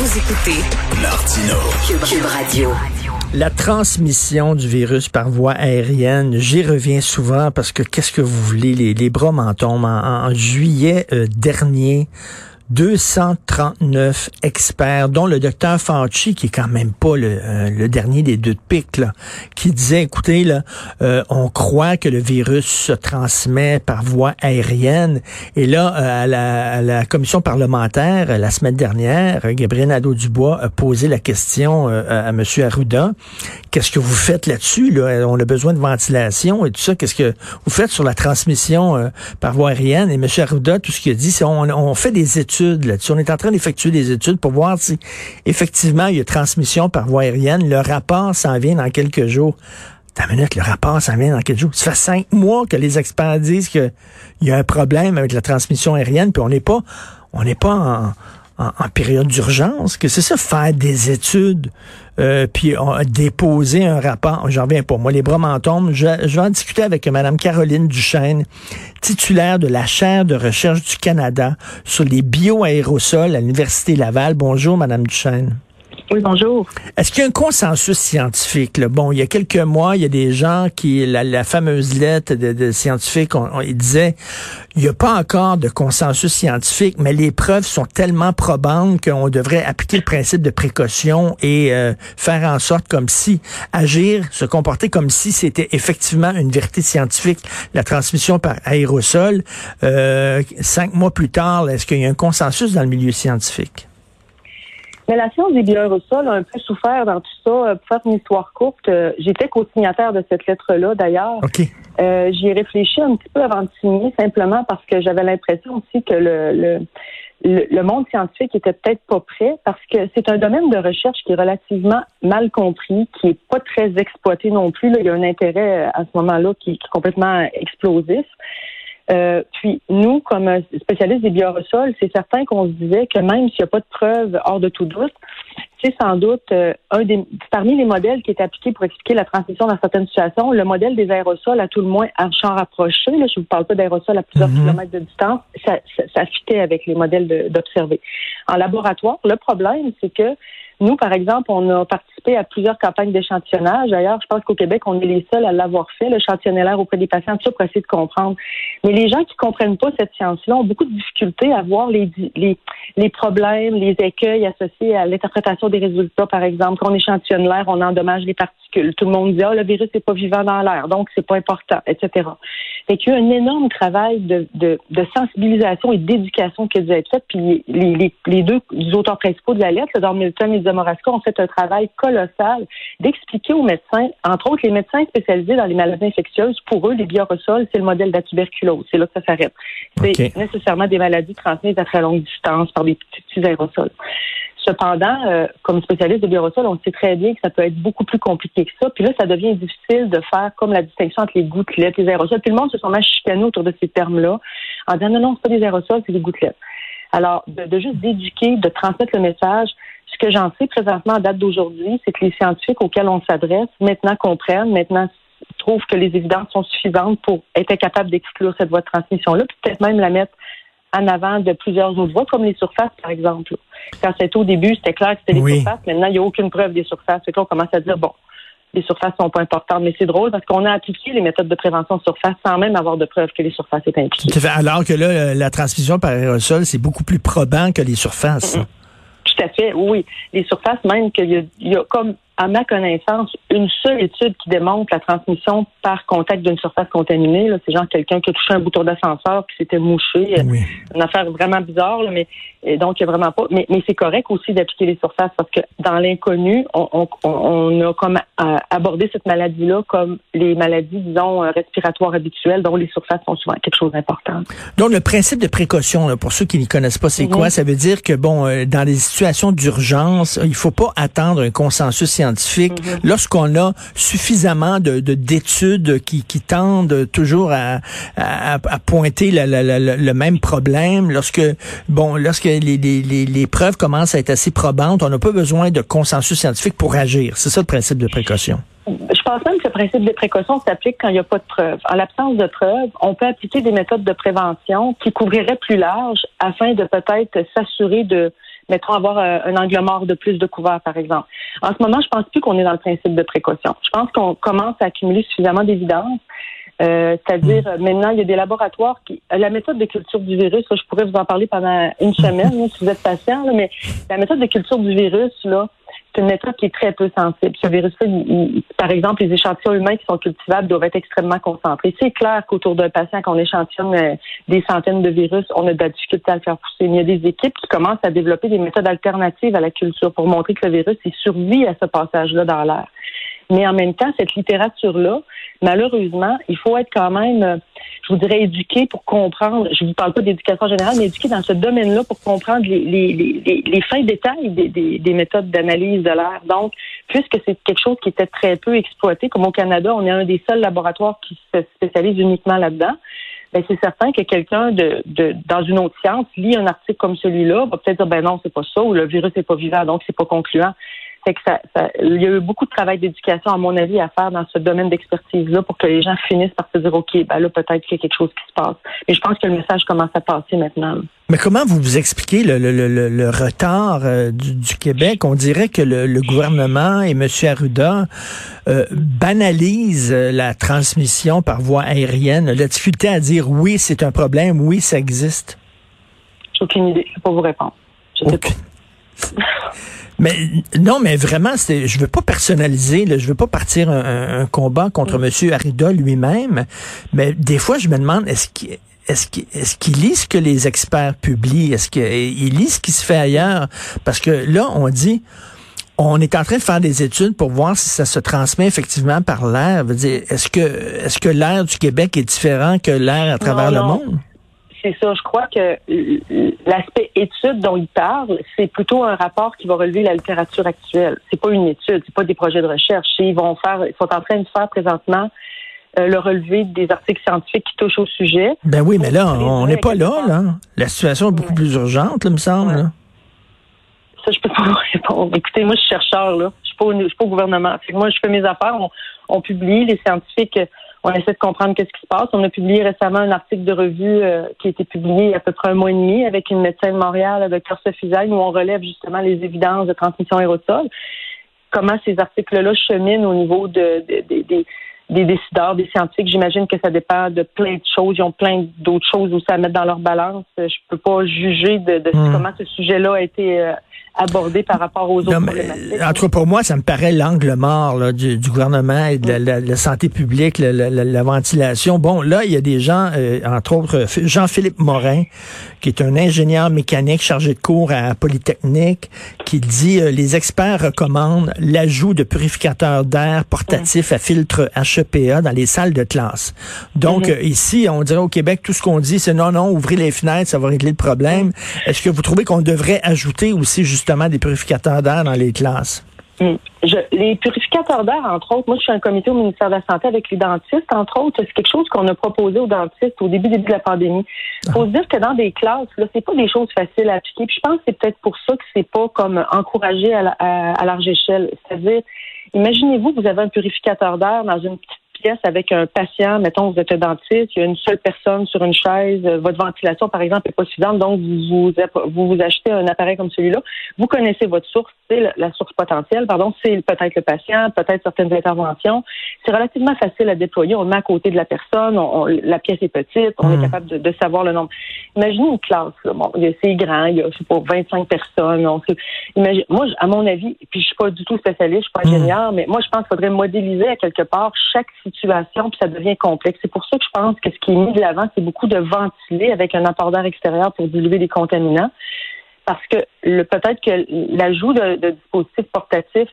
Vous écoutez Martino. Cube, Cube Radio. La transmission du virus par voie aérienne, j'y reviens souvent parce que qu'est-ce que vous voulez, les, les bras m'en tombent. En, en juillet euh, dernier, 239 experts, dont le docteur Fauci, qui est quand même pas le, euh, le dernier des deux de pique, là, qui disait, écoutez, là, euh, on croit que le virus se transmet par voie aérienne. Et là, euh, à, la, à, la, commission parlementaire, la semaine dernière, Gabriel Nadeau-Dubois a posé la question à, à M. Arruda. Qu'est-ce que vous faites là-dessus? Là? On a besoin de ventilation et tout ça. Qu'est-ce que vous faites sur la transmission par voie aérienne? Et M. Arruda, tout ce qu'il a dit, c'est on, on fait des études On est en train d'effectuer des études pour voir si effectivement il y a transmission par voie aérienne. Le rapport s'en vient dans quelques jours. T'as minute, le rapport s'en vient dans quelques jours. Ça fait cinq mois que les experts disent qu'il y a un problème avec la transmission aérienne, puis on n'est pas, on n'est pas en, en, période d'urgence, que c'est ça, faire des études, euh, puis on, déposer un rapport. J'en reviens pas. Moi, les bras m'en tombent. Je, je, vais en discuter avec Mme Caroline Duchesne, titulaire de la chaire de recherche du Canada sur les bioaérosols à l'Université Laval. Bonjour, Mme Duchesne. Oui, bonjour. Est-ce qu'il y a un consensus scientifique? Là? Bon, il y a quelques mois, il y a des gens qui, la, la fameuse lettre de, de scientifiques, on, on, ils disaient, il n'y a pas encore de consensus scientifique, mais les preuves sont tellement probantes qu'on devrait appliquer le principe de précaution et euh, faire en sorte comme si, agir, se comporter comme si c'était effectivement une vérité scientifique, la transmission par aérosol. Euh, cinq mois plus tard, est-ce qu'il y a un consensus dans le milieu scientifique? Mais la science des bioaérosols a un peu souffert dans tout ça. Pour faire une histoire courte, euh, j'étais co-signataire de cette lettre-là, d'ailleurs. Okay. Euh, J'y ai réfléchi un petit peu avant de signer, simplement parce que j'avais l'impression aussi que le, le, le, le monde scientifique était peut-être pas prêt, parce que c'est un domaine de recherche qui est relativement mal compris, qui est pas très exploité non plus. Là. Il y a un intérêt à ce moment-là qui, qui est complètement explosif. Euh, puis nous, comme spécialistes des bioaérosols, c'est certain qu'on se disait que même s'il n'y a pas de preuves hors de tout doute, c'est sans doute euh, un des parmi les modèles qui est appliqué pour expliquer la transmission dans certaines situations, le modèle des aérosols, à tout le moins à champ rapproché, là, je ne vous parle pas d'aérosols à plusieurs mm -hmm. kilomètres de distance, ça, ça, ça fitait avec les modèles d'observer. En laboratoire, le problème, c'est que nous, par exemple, on a participé à plusieurs campagnes d'échantillonnage. D'ailleurs, je pense qu'au Québec, on est les seuls à l'avoir fait, l'échantillonnage auprès des patients, tout ça pour essayer de comprendre. Mais les gens qui comprennent pas cette science-là ont beaucoup de difficultés à voir les, les, les problèmes, les écueils associés à l'interprétation des résultats, par exemple. Quand on échantillonne l'air, on endommage les particules. Tout le monde dit, ah, oh, le virus n'est pas vivant dans l'air, donc c'est pas important, etc. Fait qu'il y a un énorme travail de, de, de sensibilisation et d'éducation qui a dû être fait. Puis les, les, les deux auteurs principaux de la lettre, le. Milton et Morasco ont fait un travail colossal d'expliquer aux médecins, entre autres les médecins spécialisés dans les maladies infectieuses, pour eux, les bioaérosols, c'est le modèle de la tuberculose. C'est là que ça s'arrête. C'est okay. nécessairement des maladies transmises à très longue distance par des petits, petits aérosols. Cependant, euh, comme spécialiste de bioaérosols, on sait très bien que ça peut être beaucoup plus compliqué que ça. Puis là, ça devient difficile de faire comme la distinction entre les gouttelettes, les aérosols. Tout le monde se sont chicané autour de ces termes-là en disant non, non, c'est pas des aérosols, c'est des gouttelettes. Alors, de, de juste d'éduquer, de transmettre le message, ce que j'en sais présentement à date d'aujourd'hui, c'est que les scientifiques auxquels on s'adresse maintenant comprennent, maintenant trouvent que les évidences sont suffisantes pour être capables d'exclure cette voie de transmission-là, puis peut-être même la mettre en avant de plusieurs autres voies, comme les surfaces, par exemple. Quand c'était au début, c'était clair que c'était les oui. surfaces. Maintenant, il n'y a aucune preuve des surfaces. Fait que là, on commence à dire, bon, les surfaces sont pas importantes. Mais c'est drôle parce qu'on a appliqué les méthodes de prévention de surface sans même avoir de preuve que les surfaces étaient impliquées. Alors que là, la transmission par aérosol, c'est beaucoup plus probant que les surfaces. Mm -hmm. Tout à fait, oui. Les surfaces, même qu'il y, y, a comme à ma connaissance, une seule étude qui démontre la transmission par contact d'une surface contaminée. C'est genre quelqu'un qui a touché un bouton d'ascenseur qui s'était mouché. Oui. Une affaire vraiment bizarre, là, mais et donc il n'y a vraiment pas. Mais, mais c'est correct aussi d'appliquer les surfaces parce que dans l'inconnu, on, on, on, a comme euh, abordé cette maladie-là comme les maladies, disons, euh, respiratoires habituelles, dont les surfaces sont souvent quelque chose d'important. Donc le principe de précaution, là, pour ceux qui ne connaissent pas, c'est Mhm. quoi Ça veut dire que bon, euh, dans les situations d'urgence, il faut pas attendre un consensus scientifique Mhm. lorsqu'on a suffisamment de de- d'études qui, qui tendent toujours à, à, à pointer la- la- la- la- le même problème. Lorsque bon, lorsque les, les, les, les preuves commencent à être assez probantes, on n'a pas besoin de consensus scientifique pour agir. C'est ça le principe de précaution. Je pense même que le principe de précaution s'applique quand il n'y a pas de preuves. En l'absence de preuves, on peut appliquer des méthodes de prévention qui couvriraient plus large afin de peut-être s'assurer de, mettons, avoir euh, un angle mort de plus de couverts, par exemple. En ce moment, je pense plus qu'on est dans le principe de précaution. Je pense qu'on commence à accumuler suffisamment d'évidence. Euh, C'est-à-dire, euh, maintenant, il y a des laboratoires qui... euh, La méthode de culture du virus, là, je pourrais vous en parler pendant une semaine, si vous êtes patient, là, mais la méthode de culture du virus, là, c'est une méthode qui est très peu sensible. Ce virus-là, par exemple, les échantillons humains qui sont cultivables doivent être extrêmement concentrés. C'est clair qu'autour d'un patient, quand on échantillonne euh, des centaines de virus, on a de la difficulté à le faire pousser. Il y a des équipes qui commencent à développer des méthodes alternatives à la culture pour montrer que le virus il survit à ce passage-là dans l'air. Mais en même temps, cette littérature-là, malheureusement, il faut être quand même, euh, je vous dirais, éduqué pour comprendre. Je ne vous parle pas d'éducation générale, mais éduqué dans ce domaine-là pour comprendre les, les, les, les, fins détails des, des, des méthodes d'analyse de l'air. Donc, puisque c'est quelque chose qui était très peu exploité, comme au Canada, on est un des seuls laboratoires qui se spécialise uniquement là-dedans. Ben, c'est certain que quelqu'un de, de dans une autre science lit un article comme celui-là, va peut-être dire ben non, c'est pas ça, ou le virus n'est pas vivant, donc c'est pas concluant. Fait que ça, ça, il y a eu beaucoup de travail d'éducation, à mon avis, à faire dans ce domaine d'expertise-là pour que les gens finissent par se dire, OK, ben là, peut-être qu'il y a quelque chose qui se passe. Et je pense que le message commence à passer maintenant. Mais comment vous vous expliquez le, le, le, le retard euh, du, du, Québec? On dirait que le, gouvernement et M. Arruda euh, banalisent la transmission par voie aérienne, la difficulté à dire oui, c'est un problème, oui, ça existe. J'ai aucune idée. Je ne peux pas vous répondre. Je sais okay. pas. Mais non, mais vraiment, c'est, je veux pas personnaliser, là, je veux pas partir un, un combat contre mm. M. Arruda lui-même, mais des fois, je me demande, est-ce qu'il est-ce qu'il est qu lit ce que les experts publient? Est-ce qu'il lit ce qui se fait ailleurs? Parce que là, on dit, on est en train de faire des études pour voir si ça se transmet effectivement par l'air. Est-ce que, est-ce que l'air du Québec est différent que l'air à travers non, le monde? C'est ça. Je crois que l'aspect étude dont il parle, c'est plutôt un rapport qui va relever la littérature actuelle. C'est pas une étude, c'est pas des projets de recherche. Ils vont faire, ils sont en train de faire présentement euh, le relevé des articles scientifiques qui touchent au sujet. Ben oui, mais là, on n'est pas là, là. La situation est beaucoup ouais. plus urgente, là, me semble. Ouais. Là. Ça, je peux pas vous répondre. Écoutez, moi, je suis chercheur, là. Je suis pas, je suis pas au gouvernement. Fait que moi, je fais mes affaires. On, on publie, les scientifiques, on essaie de comprendre qu'est-ce qui se passe. On a publié récemment un article de revue euh, qui a été publié il y a à peu près un mois et demi avec une médecin de Montréal, la docteur Sophie Zagne, où on relève justement les évidences de transmission aérosol. Comment ces articles-là cheminent au niveau de, de, de, de des décideurs, des scientifiques. J'imagine que ça dépend de plein de choses. Ils ont plein d'autres choses aussi à mettre dans leur balance. Je peux pas juger de, de mmh. comment ce sujet-là a été euh, abordé par rapport aux autres non, mais, En tout cas, pour moi, ça me paraît l'angle mort là, du, du, gouvernement et de la, la, la santé publique, la, la, ventilation. Bon, là, il y a des gens, euh, entre autres, Jean-Philippe Morin, qui est un ingénieur mécanique chargé de cours à Polytechnique, qui dit euh, les experts recommandent l'ajout de purificateurs d'air portatifs mmh. à filtre HEPA dans les salles de classe. Donc, mmh. euh, ici, on dirait au Québec, tout ce qu'on dit, c'est non, non, ouvrez les fenêtres, ça va régler le problème. Est-ce que vous trouvez qu'on devrait ajouter aussi justement des purificateurs d'air dans les classes? Je, les purificateurs d'air, entre autres, moi je suis un comité au ministère de la Santé avec les dentistes, entre autres, c'est quelque chose qu'on a proposé aux dentistes au début, début de la pandémie. Il faut ah. se dire que dans des classes, là, c'est pas des choses faciles à appliquer. Puis je pense que c'est peut-être pour ça que c'est pas comme encouragé à, la, à, à large échelle. C'est-à-dire, imaginez-vous, vous avez un purificateur d'air dans une petite pièce avec un patient, mettons, vous êtes un dentiste, il y a une seule personne sur une chaise, euh, votre ventilation, par exemple, n'est pas suffisante, donc vous vous, vous, achetez un appareil comme celui-là. Vous connaissez votre source, c'est la, source potentielle, pardon, c'est peut-être le patient, peut-être certaines interventions. C'est relativement facile à déployer. On le met à côté de la personne, la pièce est petite, on est hmm. capable de, savoir le nombre. Imaginez une classe, là, bon, c'est grand, il y a, je sais pas, 25 personnes. imagine, moi, à mon avis, puis je suis pas du tout spécialiste, je suis pas hmm. ingénieur, mais moi, je pense qu'il faudrait modéliser à quelque part chaque situation, puis ça devient complexe. C'est pour ça que je pense que ce qui est mis de l'avant, c'est beaucoup de ventiler avec un apport d'air extérieur pour diluer les contaminants. Parce que le peut-être que l'ajout de, de dispositifs portatifs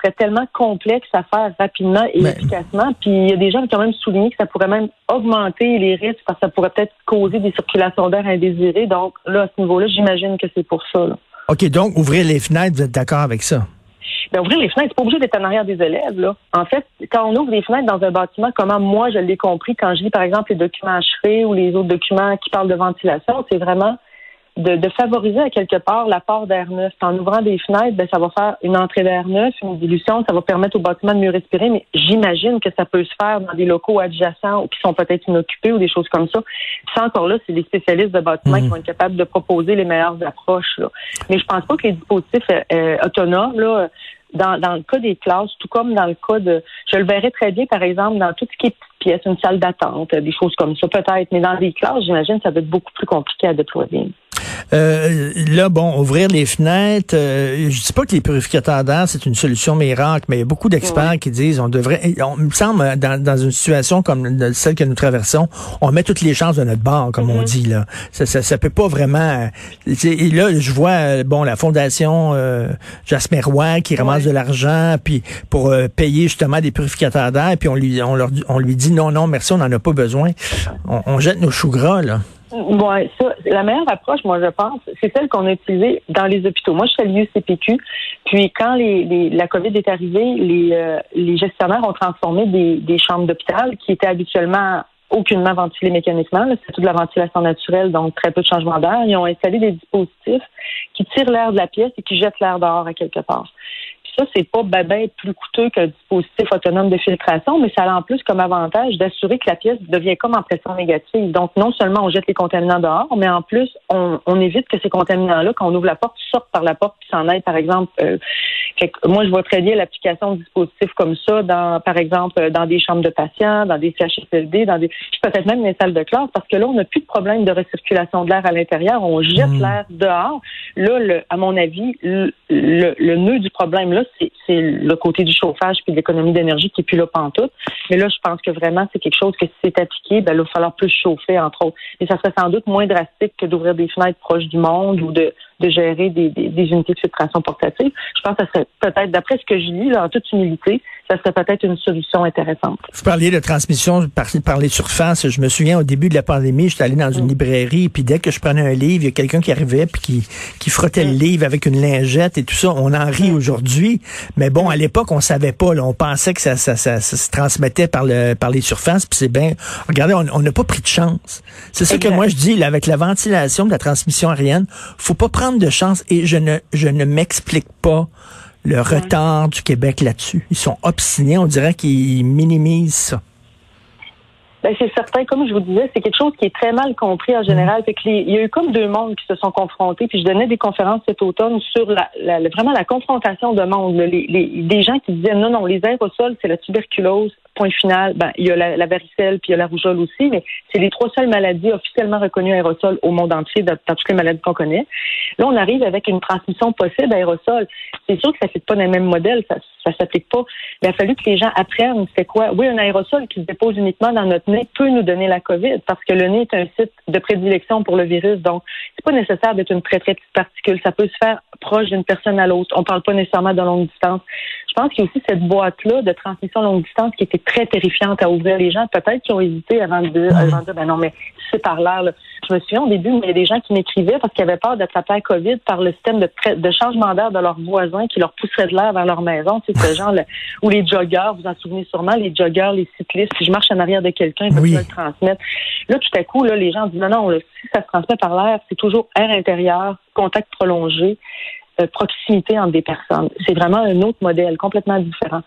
serait tellement complexe à faire rapidement et efficacement. Puis il y a des gens qui ont même souligné que ça pourrait même augmenter les risques parce que ça pourrait peut-être causer des circulations d'air indésirées. Donc là, à ce niveau-là, j'imagine que c'est pour ça. OK, donc ouvrir les fenêtres, vous êtes d'accord avec ça? Bien, ouvrir les fenêtres, c'est pas obligé d'être en arrière des élèves. Là. En fait, quand on ouvre les fenêtres dans un bâtiment, comment moi je l'ai compris quand je lis par exemple les documents achevés ou les autres documents qui parlent de ventilation, c'est vraiment de, favoriser à quelque part l'apport d'air neuf. En ouvrant des fenêtres, ben, ça va faire une entrée d'air neuf, une dilution, ça va permettre au bâtiment de mieux respirer, mais j'imagine que ça peut se faire dans des locaux adjacents ou qui sont peut-être inoccupés ou des choses comme ça. Ça, encore là, c'est les spécialistes de bâtiments qui mhm. vont être capables de proposer les meilleures approches. Là. Mais je pense pas que les dispositifs euh, euh, autonomes, là, dans, dans le cas des classes, tout comme dans le cas de, je le verrais très bien, par exemple, dans tout ce qui est pièce, une salle d'attente, des choses comme ça, peut-être, mais dans des classes, j'imagine, ça va être beaucoup plus compliqué à déployer. Euh, là, bon, ouvrir les fenêtres, euh, je dis pas que les purificateurs d'air, c'est une solution miracle, mais il y a beaucoup d'experts qui disent on devrait, on me semble, dans, dans, une situation comme celle que nous traversons, on met toutes les chances de notre bord, comme on mm-hmm. dit, là. Ça, ça, ça, peut pas vraiment... Et là, je vois, euh, bon, la fondation euh, Jasmer Roy qui ramasse de l'argent puis pour euh, payer justement des purificateurs d'air, puis on lui, on, leur, on lui dit non, non, merci, on n'en a pas besoin. On, jette nos choux gras, là. Ça, la meilleure approche, moi, je pense, c'est celle qu'on a utilisée dans les hôpitaux. Moi, je suis à l'UCPQ. Puis, quand la COVID est arrivée, les, euh, gestionnaires ont transformé des, des chambres d'hôpital qui étaient habituellement aucunement ventilées mécaniquement. C'est toute la ventilation naturelle, donc très peu de changement d'air. Ils ont installé des dispositifs qui tirent l'air de la pièce et qui jettent l'air dehors à quelque part ça, c'est pas ben, ben plus coûteux qu'un dispositif autonome de filtration, mais ça a en plus comme avantage d'assurer que la pièce devient comme en pression négative. Donc, non seulement on jette les contaminants dehors, mais en plus, on, évite que ces contaminants-là, quand on ouvre la porte, sortent par la porte puis s'en aillent, par exemple. Euh, moi, je vois très bien l'application de dispositifs comme ça, dans, par exemple, dans des chambres de patients, dans des CHSLD, dans des, peut-être même dans les salles de classe, parce que là, on n'a plus de problème de recirculation de l'air à l'intérieur. On jette mmh. l'air dehors. Là, le, à mon avis, le, le nœud du problème là, c'est le côté du chauffage puis de l'économie d'énergie qui est plus là pantoute. Mais là, je pense que vraiment, c'est quelque chose que si c'est appliqué, ben, il va falloir plus chauffer, entre autres. Et ça serait sans doute moins drastique que d'ouvrir des fenêtres proches du monde ou de, de gérer des, des, des unités de filtration portatives. Je pense que ça serait peut-être, d'après ce que je lis, là, en toute humilité, ça serait peut-être une solution intéressante. Vous parliez de transmission par, par, les surfaces. Je me souviens au début de la pandémie, j'étais allé dans une mm. librairie, puis dès que je prenais un livre, il y a quelqu'un qui arrivait puis qui, qui frottait le mm. livre avec une lingette et tout ça. On en rit mm. aujourd'hui, mais bon, à l'époque, on savait pas. Là, on pensait que ça, ça, ça, se transmettait par le par les surfaces. Puis c'est bien. Regardez, on de chance. Et je ne je ne m'explique pas le retard du Québec là-dessus. Ils sont obstinés, on dirait qu'ils minimisent ça. Ben, c'est certain, comme je vous disais, c'est quelque chose qui est très mal compris en général. Fait que il y a eu comme deux mondes qui se sont confrontés. Puis je donnais des conférences cet automne sur la, vraiment la confrontation de mondes. Les, les, des gens qui disaient non, non, les aérosols, c'est la tuberculose, point final, ben, il y a la, varicelle puis il y a la rougeole aussi, mais c'est les trois seules maladies officiellement reconnues aérosols au monde entier, dans, toutes les maladies qu'on connaît. Là, on arrive avec une transmission possible aérosol. C'est sûr que ça ne fait pas dans le même modèle, ça ne s'applique pas. Mais il a fallu que les gens apprennent c'est quoi. Oui, un aérosol qui se dépose uniquement dans notre nez peut nous donner la COVID parce que le nez est un site de prédilection pour le virus. Donc, c'est pas nécessaire d'être une très, très petite particule. Ça peut se faire proche d'une personne à l'autre. On parle pas nécessairement de longue distance. Je pense qu'il y a aussi cette boîte-là de transmission longue distance qui était très terrifiante à ouvrir les gens. Peut-être qu'ils ont hésité avant de, dire, ben non, mais c'est par l'air. Je me souviens au début, il y a des gens qui m'écrivaient parce qu'ils avaient peur d'attraper la COVID par le système de, de changement d'air de leurs voisins qui leur pousserait de l'air vers leur maison. C'est ce genre, ou les joggeurs, vous en souvenez sûrement, les joggeurs, les cyclistes, si je marche en arrière de quelqu'un, ils peuvent le transmettre. Là, tout à coup, là, les gens disent non, non, si ça se transmet par l'air, c'est toujours air intérieur, contact prolongé. Euh, proximité entre des personnes. C'est vraiment un autre modèle, complètement différent.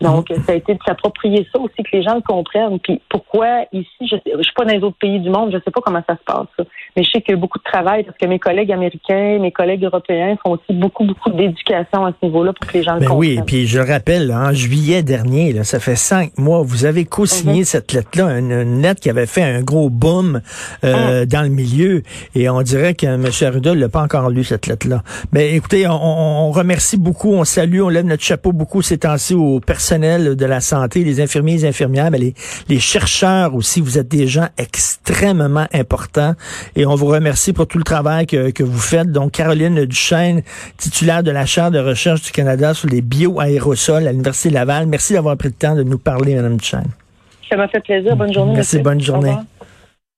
Donc, ça a été de s'approprier ça aussi, que les gens le comprennent. Puis pourquoi ici, je ne suis pas dans les autres pays du monde, je sais pas comment ça se passe. ça. Mais je sais qu'il y a beaucoup de travail parce que mes collègues américains, mes collègues européens font aussi beaucoup, beaucoup d'éducation à ce niveau-là pour que les gens le Ben oui, comprennent. puis je le rappelle, en juillet dernier, là, ça fait cinq mois, vous avez co-signé Mhm. cette lettre-là, une, une lettre qui avait fait un gros boom Ah. euh, dans le milieu, et on dirait que M. Arruda l'a pas encore lu, cette lettre-là. Mais écoutez, on, on- on remercie beaucoup, on salue, on lève notre chapeau beaucoup ces temps-ci au personnel de la santé, les infirmiers, les infirmières, mais les, les chercheurs aussi, vous êtes des gens extrêmement importants, et on vous remercie pour tout le travail que, que vous faites. Donc, Caroline Duchesne, titulaire de la chaire de recherche du Canada sur les bioaérosols à l'Université Laval. Merci d'avoir pris le temps de nous parler, Mme Duchesne. Ça m'a fait plaisir. Bonne journée. Merci, monsieur. bonne journée.